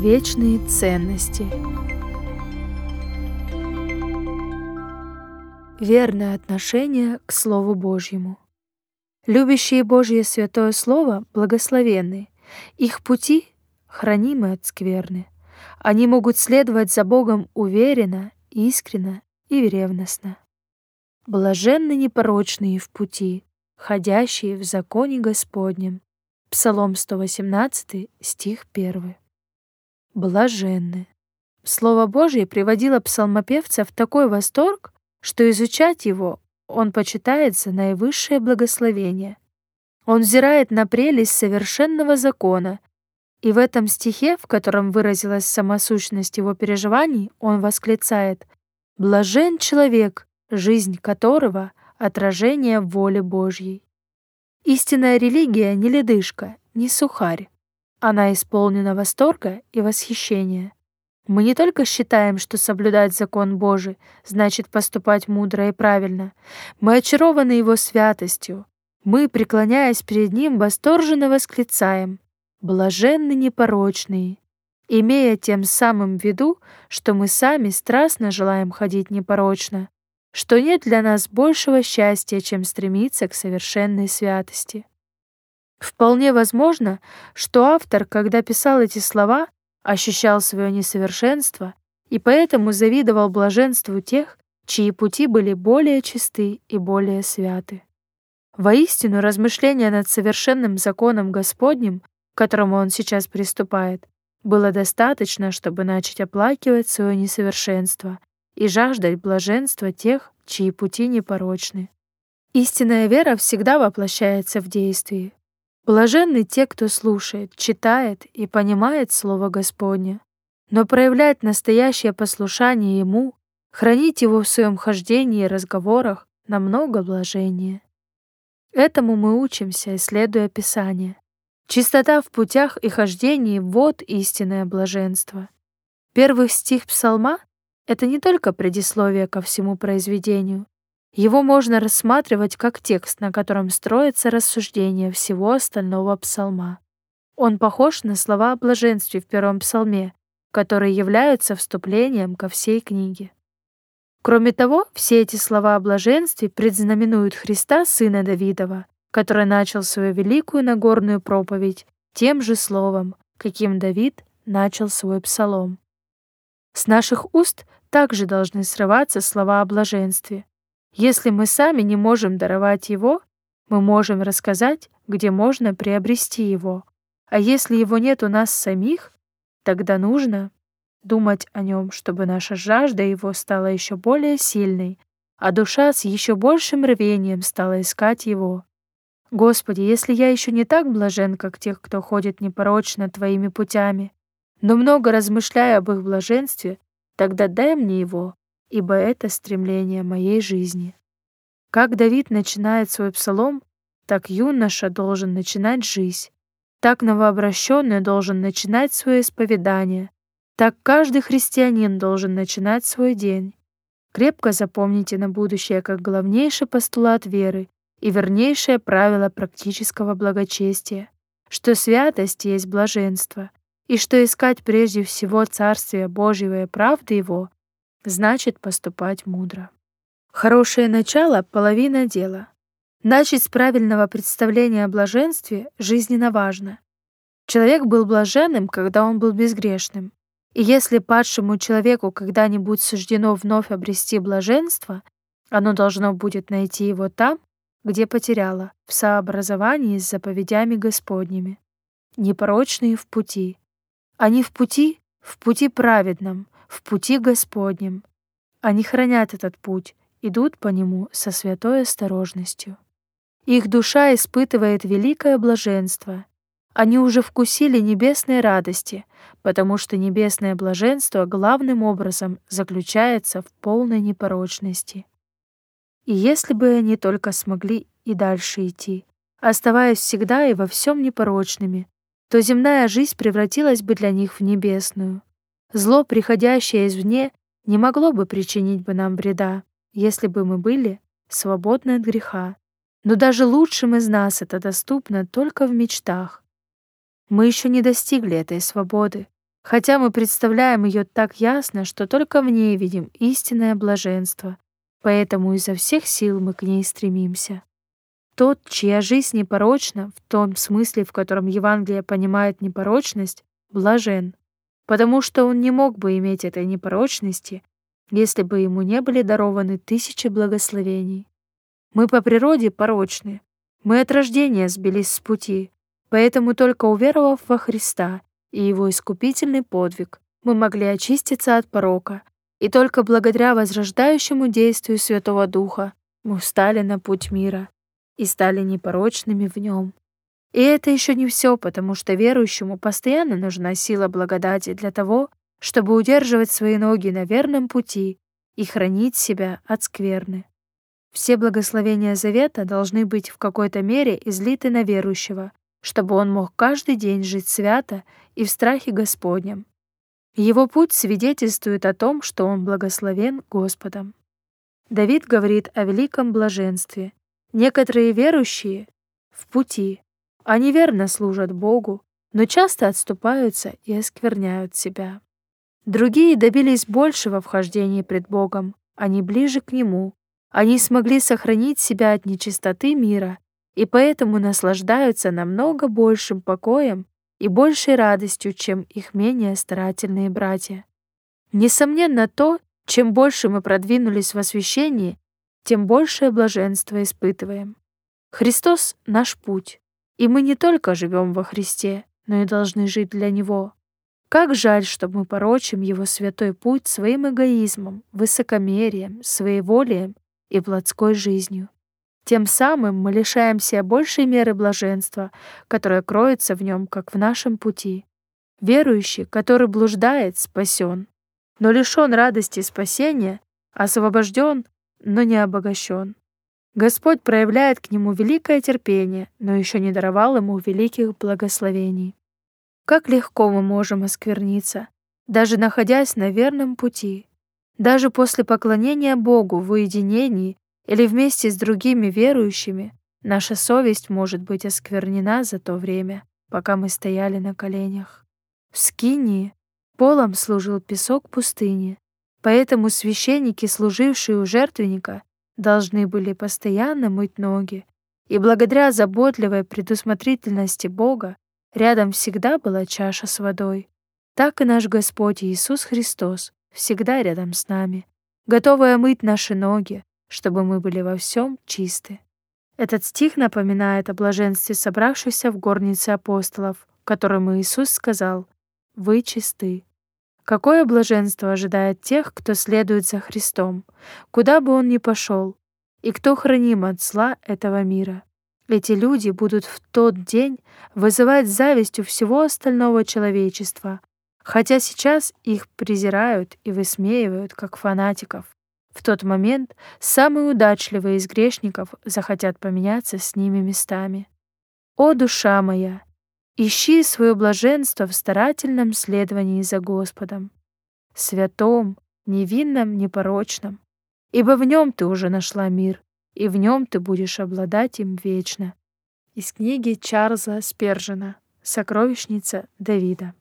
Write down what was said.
вечные ценности. Верное отношение к Слову Божьему. Любящие Божье святое Слово благословенны, их пути хранимы от скверны. Они могут следовать за Богом уверенно, искренно и ревностно. Блаженны непорочные в пути, ходящие в законе Господнем. Псалом 118, стих 1. Блаженны. Слово Божье приводило псалмопевца в такой восторг, что изучать его он почитает за наивысшее благословение. Он взирает на прелесть совершенного закона, и в этом стихе, в котором выразилась самосущность его переживаний, он восклицает «Блажен человек, жизнь которого — отражение воли Божьей». Истинная религия не ледышка, не сухарь. Она исполнена восторга и восхищения. Мы не только считаем, что соблюдать закон Божий значит поступать мудро и правильно, мы очарованы Его святостью. Мы, преклоняясь перед Ним, восторженно восклицаем «Блаженны непорочные», имея тем самым в виду, что мы сами страстно желаем ходить непорочно, что нет для нас большего счастья, чем стремиться к совершенной святости. Вполне возможно, что автор, когда писал эти слова, ощущал свое несовершенство и поэтому завидовал блаженству тех, чьи пути были более чисты и более святы. Воистину, размышление над совершенным законом Господним, к которому он сейчас приступает, было достаточно, чтобы начать оплакивать свое несовершенство и жаждать блаженства тех, чьи пути непорочны. Истинная вера всегда воплощается в действии. Блаженны те, кто слушает, читает и понимает Слово Господне, но проявлять настоящее послушание Ему, хранить его в своем хождении и разговорах намного блаженнее. Этому мы учимся, исследуя Писание. Чистота в путях и хождении — вот истинное блаженство. Первый стих псалма — это не только предисловие ко всему произведению, его можно рассматривать как текст, на котором строится рассуждение всего остального псалма. Он похож на слова о блаженстве в первом псалме, которые являются вступлением ко всей книге. Кроме того, все эти слова о блаженстве предзнаменуют Христа, сына Давидова, который начал свою великую Нагорную проповедь тем же словом, каким Давид начал свой псалом. С наших уст также должны срываться слова о блаженстве, если мы сами не можем даровать его, мы можем рассказать, где можно приобрести его. А если его нет у нас самих, тогда нужно думать о нем, чтобы наша жажда его стала еще более сильной, а душа с еще большим рвением стала искать его. Господи, если я еще не так блажен, как тех, кто ходит непорочно Твоими путями, но много размышляю об их блаженстве, тогда дай мне его, ибо это стремление моей жизни. Как Давид начинает свой псалом, так юноша должен начинать жизнь, так новообращенный должен начинать свое исповедание, так каждый христианин должен начинать свой день. Крепко запомните на будущее как главнейший постулат веры и вернейшее правило практического благочестия, что святость есть блаженство, и что искать прежде всего Царствие Божьего и правды Его значит поступать мудро. Хорошее начало — половина дела. Начать с правильного представления о блаженстве жизненно важно. Человек был блаженным, когда он был безгрешным. И если падшему человеку когда-нибудь суждено вновь обрести блаженство, оно должно будет найти его там, где потеряло, в сообразовании с заповедями Господними. Непорочные в пути. Они в пути, в пути праведном, в пути Господнем. Они хранят этот путь, идут по нему со святой осторожностью. Их душа испытывает великое блаженство. Они уже вкусили небесной радости, потому что небесное блаженство главным образом заключается в полной непорочности. И если бы они только смогли и дальше идти, оставаясь всегда и во всем непорочными, то земная жизнь превратилась бы для них в небесную. Зло, приходящее извне, не могло бы причинить бы нам вреда, если бы мы были свободны от греха. Но даже лучшим из нас это доступно только в мечтах. Мы еще не достигли этой свободы, хотя мы представляем ее так ясно, что только в ней видим истинное блаженство, поэтому изо всех сил мы к ней стремимся. Тот, чья жизнь непорочна, в том смысле, в котором Евангелие понимает непорочность, блажен, потому что он не мог бы иметь этой непорочности, если бы ему не были дарованы тысячи благословений. Мы по природе порочны, мы от рождения сбились с пути, поэтому только уверовав во Христа и Его искупительный подвиг, мы могли очиститься от порока, и только благодаря возрождающему действию Святого Духа мы встали на путь мира и стали непорочными в нем. И это еще не все, потому что верующему постоянно нужна сила благодати для того, чтобы удерживать свои ноги на верном пути и хранить себя от скверны. Все благословения Завета должны быть в какой-то мере излиты на верующего, чтобы он мог каждый день жить свято и в страхе Господнем. Его путь свидетельствует о том, что он благословен Господом. Давид говорит о великом блаженстве, Некоторые верующие в пути. Они верно служат Богу, но часто отступаются и оскверняют себя. Другие добились большего вхождения пред Богом, они ближе к Нему. Они смогли сохранить себя от нечистоты мира и поэтому наслаждаются намного большим покоем и большей радостью, чем их менее старательные братья. Несомненно то, чем больше мы продвинулись в освящении, тем большее блаженство испытываем. Христос — наш путь, и мы не только живем во Христе, но и должны жить для Него. Как жаль, что мы порочим Его святой путь своим эгоизмом, высокомерием, своеволием и плотской жизнью. Тем самым мы лишаемся большей меры блаженства, которое кроется в нем, как в нашем пути. Верующий, который блуждает, спасен, но лишен радости спасения, освобожден но не обогащен. Господь проявляет к нему великое терпение, но еще не даровал ему великих благословений. Как легко мы можем оскверниться, даже находясь на верном пути. Даже после поклонения Богу в уединении или вместе с другими верующими, наша совесть может быть осквернена за то время, пока мы стояли на коленях. В Скинии полом служил песок пустыни, Поэтому священники, служившие у жертвенника, должны были постоянно мыть ноги, и благодаря заботливой предусмотрительности Бога рядом всегда была чаша с водой. Так и наш Господь Иисус Христос всегда рядом с нами, готовый омыть наши ноги, чтобы мы были во всем чисты. Этот стих напоминает о блаженстве собравшихся в горнице апостолов, которым Иисус сказал «Вы чисты». Какое блаженство ожидает тех, кто следует за Христом, куда бы он ни пошел, и кто храним от зла этого мира. Эти люди будут в тот день вызывать зависть у всего остального человечества, хотя сейчас их презирают и высмеивают как фанатиков. В тот момент самые удачливые из грешников захотят поменяться с ними местами. О, душа моя, Ищи свое блаженство в старательном следовании за Господом, святом, невинном, непорочном, ибо в нем ты уже нашла мир, и в нем ты будешь обладать им вечно. Из книги Чарльза Спержина «Сокровищница Давида».